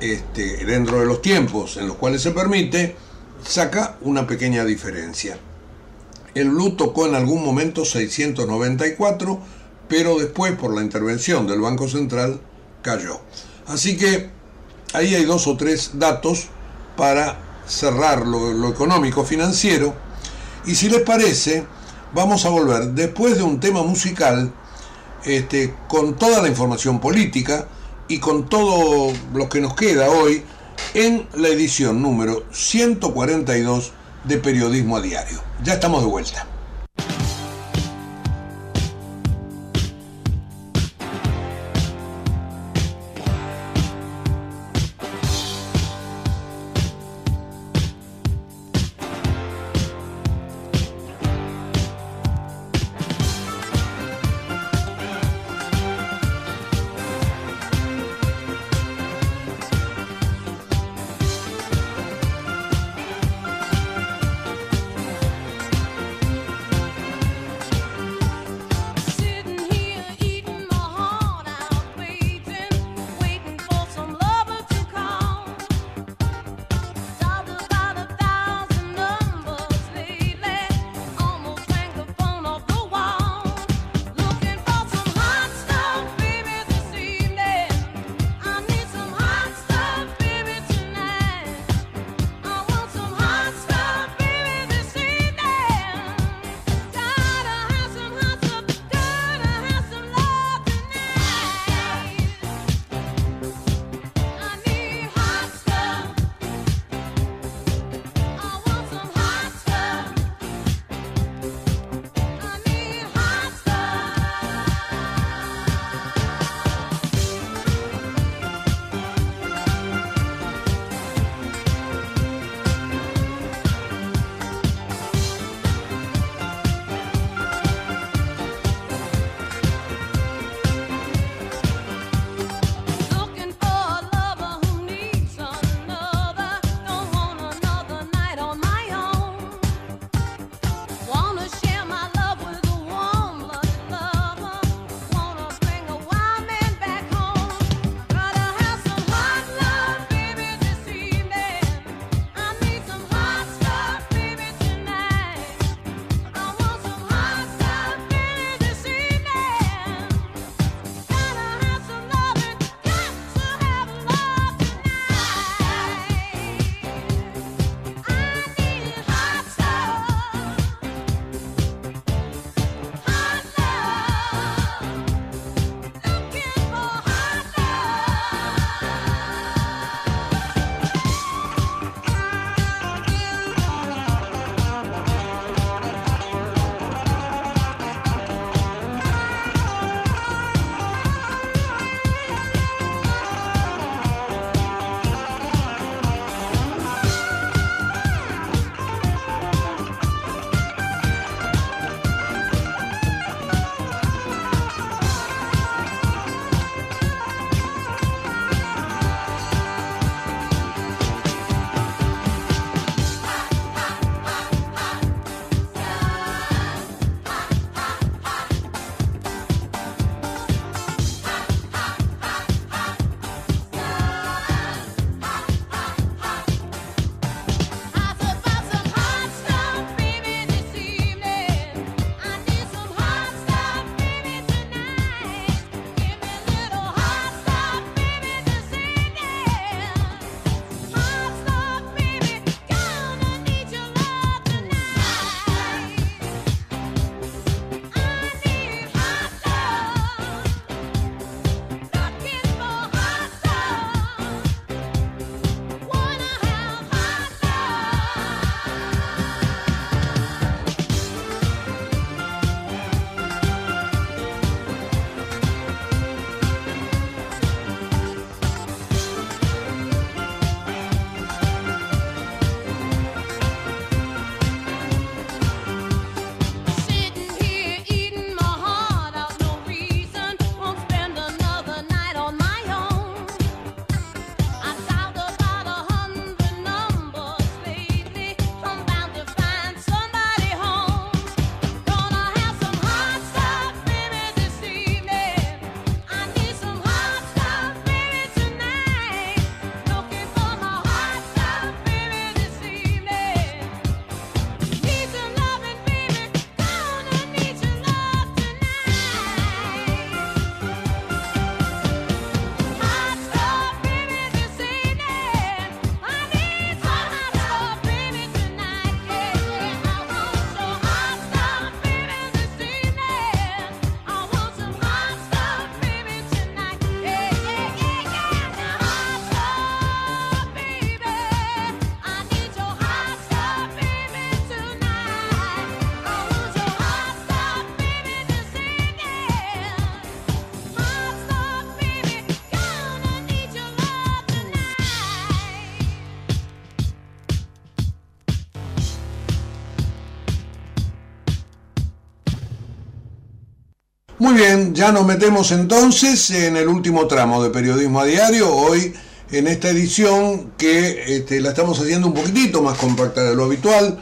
C: este, dentro de los tiempos en los cuales se permite, saca una pequeña diferencia. El blue tocó en algún momento 694, pero después por la intervención del Banco Central cayó. Así que ahí hay dos o tres datos para cerrar lo, económico financiero. Y si les parece, vamos a volver después de un tema musical este, con toda la información política y con todo lo que nos queda hoy en la edición número 142 de Periodismo a Diario. Ya estamos de vuelta. Muy bien, ya nos metemos entonces en el último tramo de Periodismo a Diario, hoy en esta edición que este, la estamos haciendo un poquitito más compacta de lo habitual.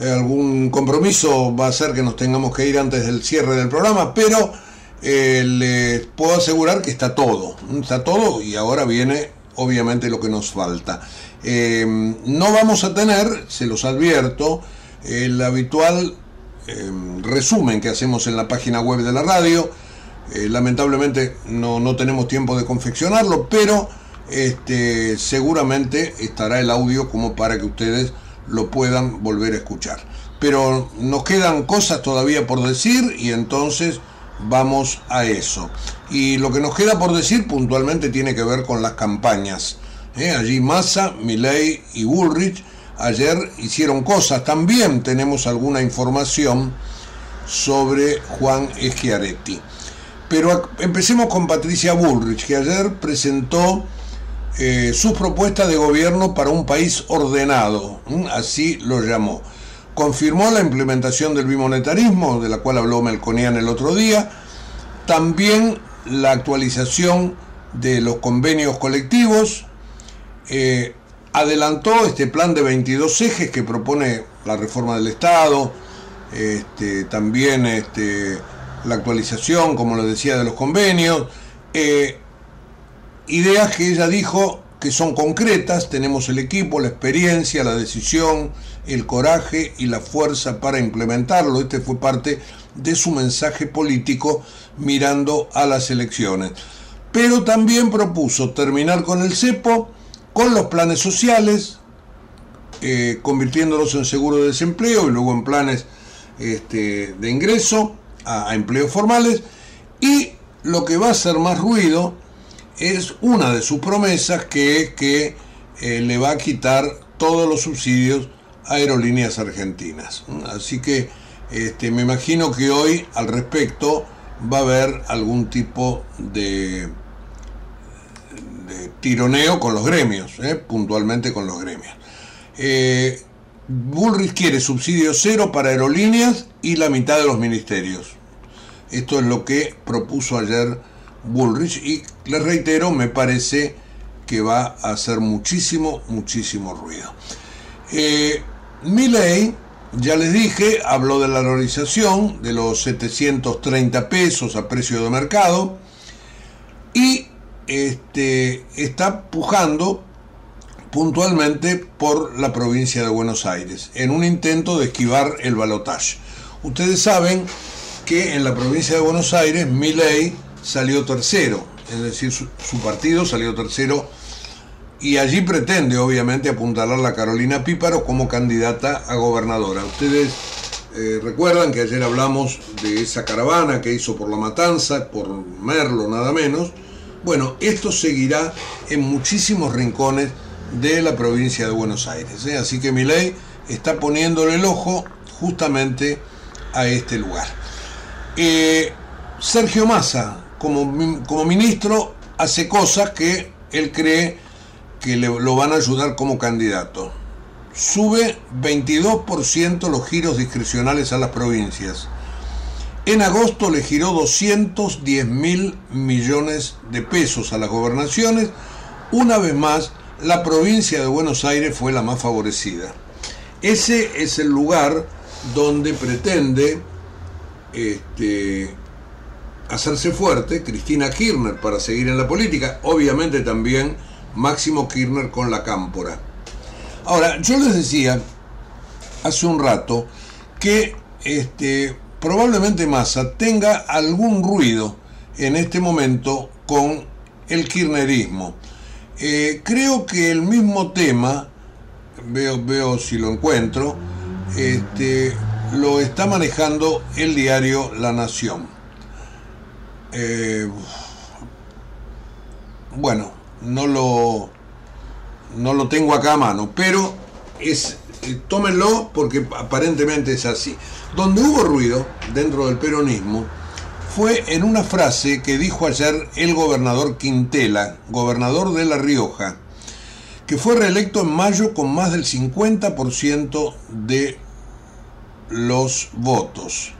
C: Eh, algún compromiso va a ser que nos tengamos que ir antes del cierre del programa, pero eh, les puedo asegurar que está todo, está todo y ahora viene obviamente lo que nos falta. Eh, no vamos a tener, se los advierto, el habitual Em, resumen que hacemos en la página web de la radio. Eh, lamentablemente no, no, tenemos tiempo de confeccionarlo, pero este, seguramente estará el audio como para que ustedes lo puedan volver a escuchar. Pero nos quedan cosas todavía por decir y entonces vamos a eso. Y lo que nos queda por decir puntualmente tiene que ver con las campañas. ¿eh? Allí Massa, Milley y Bullrich ayer hicieron cosas. También tenemos alguna información sobre Juan Schiaretti. Pero empecemos con Patricia Bullrich, que ayer presentó eh, sus propuestas de gobierno para un país ordenado, así lo llamó. Confirmó la implementación del bimonetarismo, de la cual habló Melconian el otro día, también la actualización de los convenios colectivos, eh, adelantó este plan de 22 ejes que propone la reforma del Estado, este, también este, la actualización, como lo decía, de los convenios, eh, ideas que ella dijo que son concretas, tenemos el equipo, la experiencia, la decisión, el coraje y la fuerza para implementarlo. Este fue parte de su mensaje político mirando a las elecciones. Pero también propuso terminar con el cepo, con los planes sociales, eh, convirtiéndolos en seguro de desempleo y luego en planes este, de ingreso a, empleos formales. Y lo que va a hacer más ruido es una de sus promesas que es que eh, le va a quitar todos los subsidios a aerolíneas argentinas. Así que este, me imagino que hoy al respecto va a haber algún tipo de de tironeo con los gremios, ¿eh? puntualmente con los gremios. Eh, Bullrich quiere subsidio cero para aerolíneas y la mitad de los ministerios. Esto es lo que propuso ayer Bullrich y les reitero, me parece que va a hacer muchísimo, muchísimo ruido. Eh, ya les dije, habló de la valorización de los 730 pesos a precio de mercado y este, está pujando puntualmente por la provincia de Buenos Aires, en un intento de esquivar el balotaje. Ustedes saben que en la provincia de Buenos Aires Milei salió tercero, es decir, su, partido salió tercero y allí pretende obviamente apuntalar a Carolina Píparo como candidata a gobernadora. Ustedes eh, recuerdan que ayer hablamos de esa caravana que hizo por La Matanza, por Merlo nada menos, bueno, esto seguirá en muchísimos rincones de la provincia de Buenos Aires. ¿eh? Así que mi ley está poniéndole el ojo justamente a este lugar. Eh, Sergio Massa, como, como, ministro, hace cosas que él cree que le, lo van a ayudar como candidato. Sube 22% los giros discrecionales a las provincias en agosto le giró 210 mil millones de pesos a las gobernaciones. Una vez más, la provincia de Buenos Aires fue la más favorecida. Ese es el lugar donde pretende este, hacerse fuerte Cristina Kirchner para seguir en la política. Obviamente también Máximo Kirchner con la cámpora. Ahora, yo les decía hace un rato que este, probablemente Massa tenga algún ruido en este momento con el kirchnerismo. Eh, creo que el mismo tema, veo, veo si lo encuentro, este, lo está manejando el diario La Nación. Eh, bueno, no lo, no lo tengo acá a mano, pero es, eh, tómenlo porque aparentemente es así. Donde hubo ruido dentro del peronismo fue en una frase que dijo ayer el gobernador Quintela, gobernador de La Rioja, que fue reelecto en mayo con más del 50% de los votos.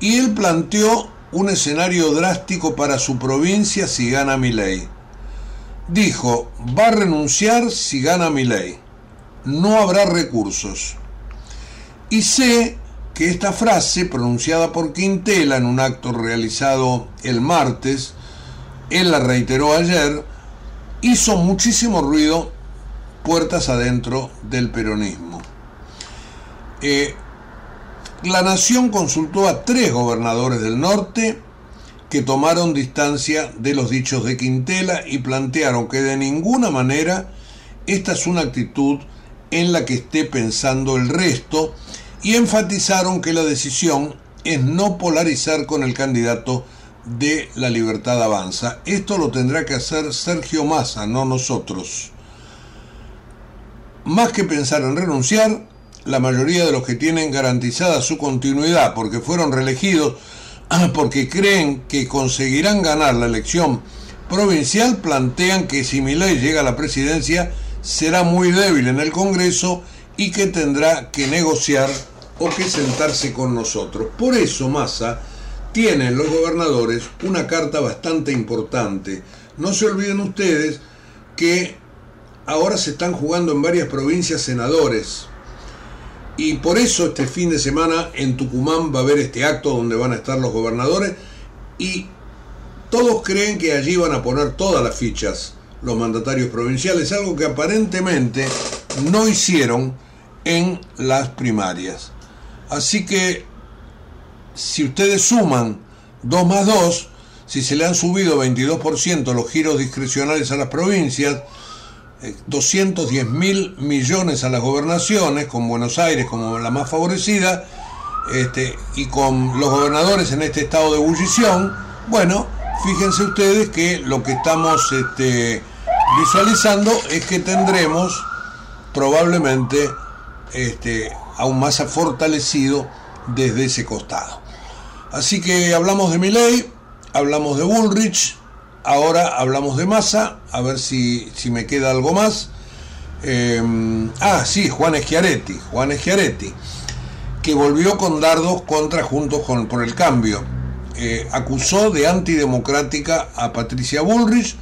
C: Y él planteó un escenario drástico para su provincia si gana Milei. Dijo, va a renunciar si gana Milei. No habrá recursos. Y sé que esta frase, pronunciada por Quintela en un acto realizado el martes, él la reiteró ayer, hizo muchísimo ruido puertas adentro del peronismo. Eh, la Nación consultó a tres gobernadores del norte que tomaron distancia de los dichos de Quintela y plantearon que de ninguna manera esta es una actitud en la que esté pensando el resto y enfatizaron que la decisión es no polarizar con el candidato de la libertad avanza. Esto lo tendrá que hacer Sergio Massa, no nosotros. Más que pensar en renunciar, la mayoría de los que tienen garantizada su continuidad porque fueron reelegidos, [CLEARS THROAT] porque creen que conseguirán ganar la elección provincial, plantean que si Milei llega a la presidencia será muy débil en el Congreso y que tendrá que negociar o que sentarse con nosotros. Por eso Massa tiene en los gobernadores una carta bastante importante. No se olviden ustedes que ahora se están jugando en varias provincias senadores. Y por eso este fin de semana en Tucumán va a haber este acto donde van a estar los gobernadores y todos creen que allí van a poner todas las fichas los mandatarios provinciales, algo que aparentemente no hicieron en las primarias. Así que si ustedes suman 2 más 2, si se le han subido 22% los giros discrecionales a las provincias, 210 eh, mil millones a las gobernaciones, con Buenos Aires como la más favorecida, este, y con los gobernadores en este estado de ebullición, bueno, fíjense ustedes que lo que estamos este, visualizando es que tendremos probablemente este, aún más fortalecido desde ese costado. Así que hablamos de Milley, hablamos de Bullrich, Ahora hablamos de masa, a ver si, me queda algo más. Em, ah, sí, Juan Schiaretti, Juan Schiaretti, que volvió con dardos contra Juntos con, por el Cambio. Eh, acusó de antidemocrática a Patricia Bullrich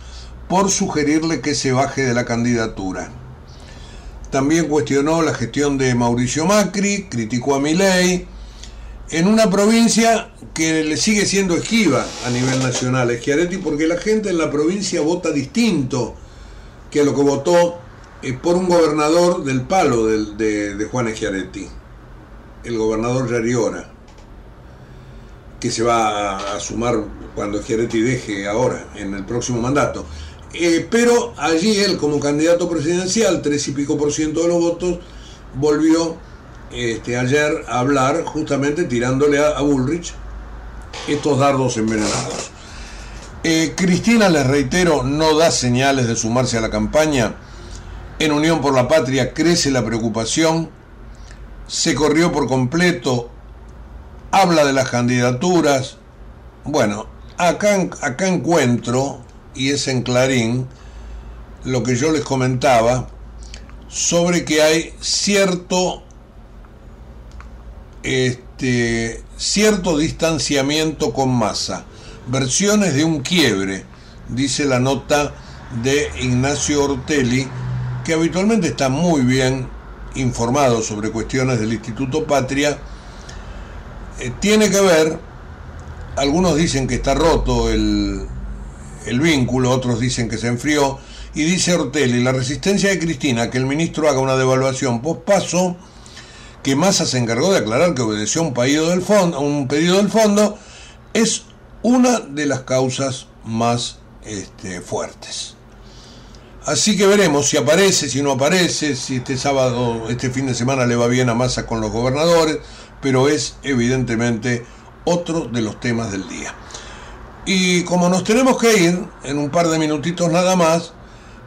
C: por sugerirle que se baje de la candidatura. También cuestionó la gestión de Mauricio Macri, criticó a Milei, en una provincia que le sigue siendo esquiva a nivel nacional, Schiaretti, porque la gente en la provincia vota distinto que lo que votó eh, por un gobernador del palo de, Juan Schiaretti, el gobernador Yariora, que se va a, sumar cuando Schiaretti deje ahora, en el próximo mandato. Eh, pero allí él, como candidato presidencial, tres y pico por ciento de los votos, volvió este, ayer hablar justamente tirándole a, Bullrich estos dardos envenenados. Eh, Cristina, les reitero, no da señales de sumarse a la campaña. En Unión por la Patria crece la preocupación, se corrió por completo, habla de las candidaturas. Bueno, acá, acá encuentro, y es en Clarín, lo que yo les comentaba, sobre que hay cierto este, cierto distanciamiento con masa, versiones de un quiebre, dice la nota de Ignacio Ortelli, que habitualmente está muy bien informado sobre cuestiones del Instituto Patria, eh, tiene que ver, algunos dicen que está roto el, el vínculo, otros dicen que se enfrió, y dice Ortelli, la resistencia de Cristina que el ministro haga una devaluación pospaso, que Massa se encargó de aclarar que obedeció un pedido del fondo, un pedido del fondo es una de las causas más este, fuertes. Así que veremos si aparece, si no aparece, si este sábado, este fin de semana le va bien a Massa con los gobernadores, pero es evidentemente otro de los temas del día. Y como nos tenemos que ir en un par de minutitos nada más,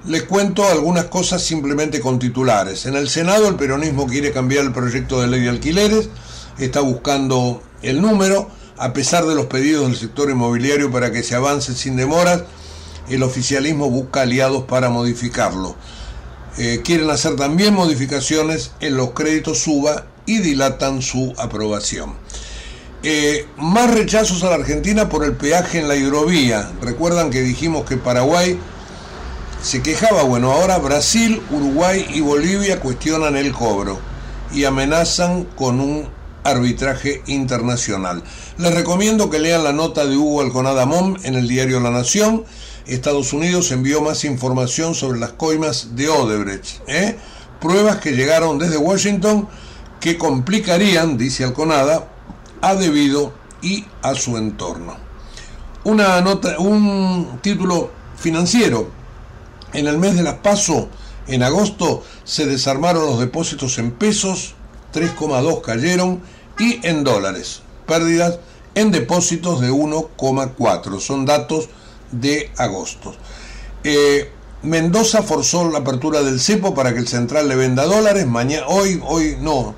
C: les cuento algunas cosas simplemente con titulares. En el Senado el peronismo quiere cambiar el proyecto de ley de alquileres, está buscando el número, a pesar de los pedidos del sector inmobiliario para que se avance sin demoras, el oficialismo busca aliados para modificarlo. Eh, quieren hacer también modificaciones en los créditos SUBA y dilatan su aprobación. Eh, más rechazos a la Argentina por el peaje en la hidrovía. Recuerdan que dijimos que Paraguay se quejaba. Bueno, ahora Brasil, Uruguay y Bolivia cuestionan el cobro y amenazan con un arbitraje internacional. Les recomiendo que lean la nota de Hugo Alconada Mom en el diario La Nación. Estados Unidos envió más información sobre las coimas de Odebrecht. ¿eh? Pruebas que llegaron desde Washington que complicarían, dice Alconada, a debido y a su entorno. Una nota, un título financiero. En el mes de las PASO, en agosto, se desarmaron los depósitos en pesos, 3,2 cayeron, y en dólares, pérdidas en depósitos de 1,4. Son datos de agosto. Eh, Mendoza forzó la apertura del cepo para que el central le venda dólares. Mañana, hoy, hoy no.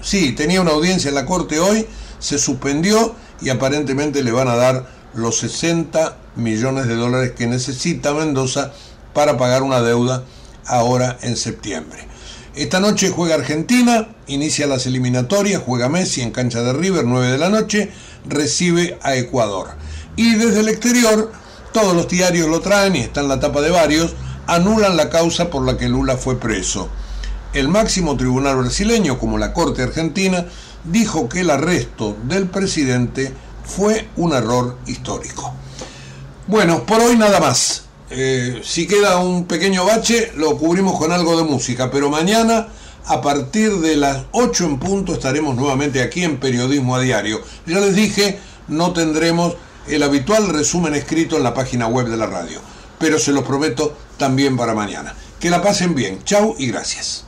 C: Sí, tenía una audiencia en la corte hoy, se suspendió y aparentemente le van a dar los 60 millones de dólares que necesita Mendoza para pagar una deuda ahora en septiembre. Esta noche juega Argentina, inicia las eliminatorias, juega Messi en cancha de River, 9 de la noche, recibe a Ecuador. Y desde el exterior, todos los diarios lo traen y está en la tapa de varios, anulan la causa por la que Lula fue preso. El máximo tribunal brasileño, como la Corte Argentina, dijo que el arresto del presidente fue un error histórico. Bueno, por hoy nada más. Eh, si queda un pequeño bache, lo cubrimos con algo de música, pero mañana a partir de las 8 en punto estaremos nuevamente aquí en Periodismo a Diario. Ya les dije, no tendremos el habitual resumen escrito en la página web de la radio, pero se los prometo también para mañana. Que la pasen bien. Chau y gracias.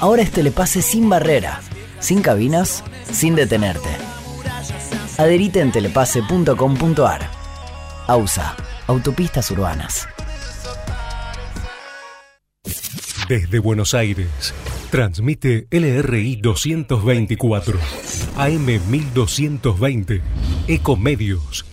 A: ahora es telepase sin barrera, sin cabinas, sin detenerte. Adherite en telepase.com.ar. AUSA, Autopistas Urbanas.
B: Desde Buenos Aires, transmite LRI 224, AM 1220, Ecomedios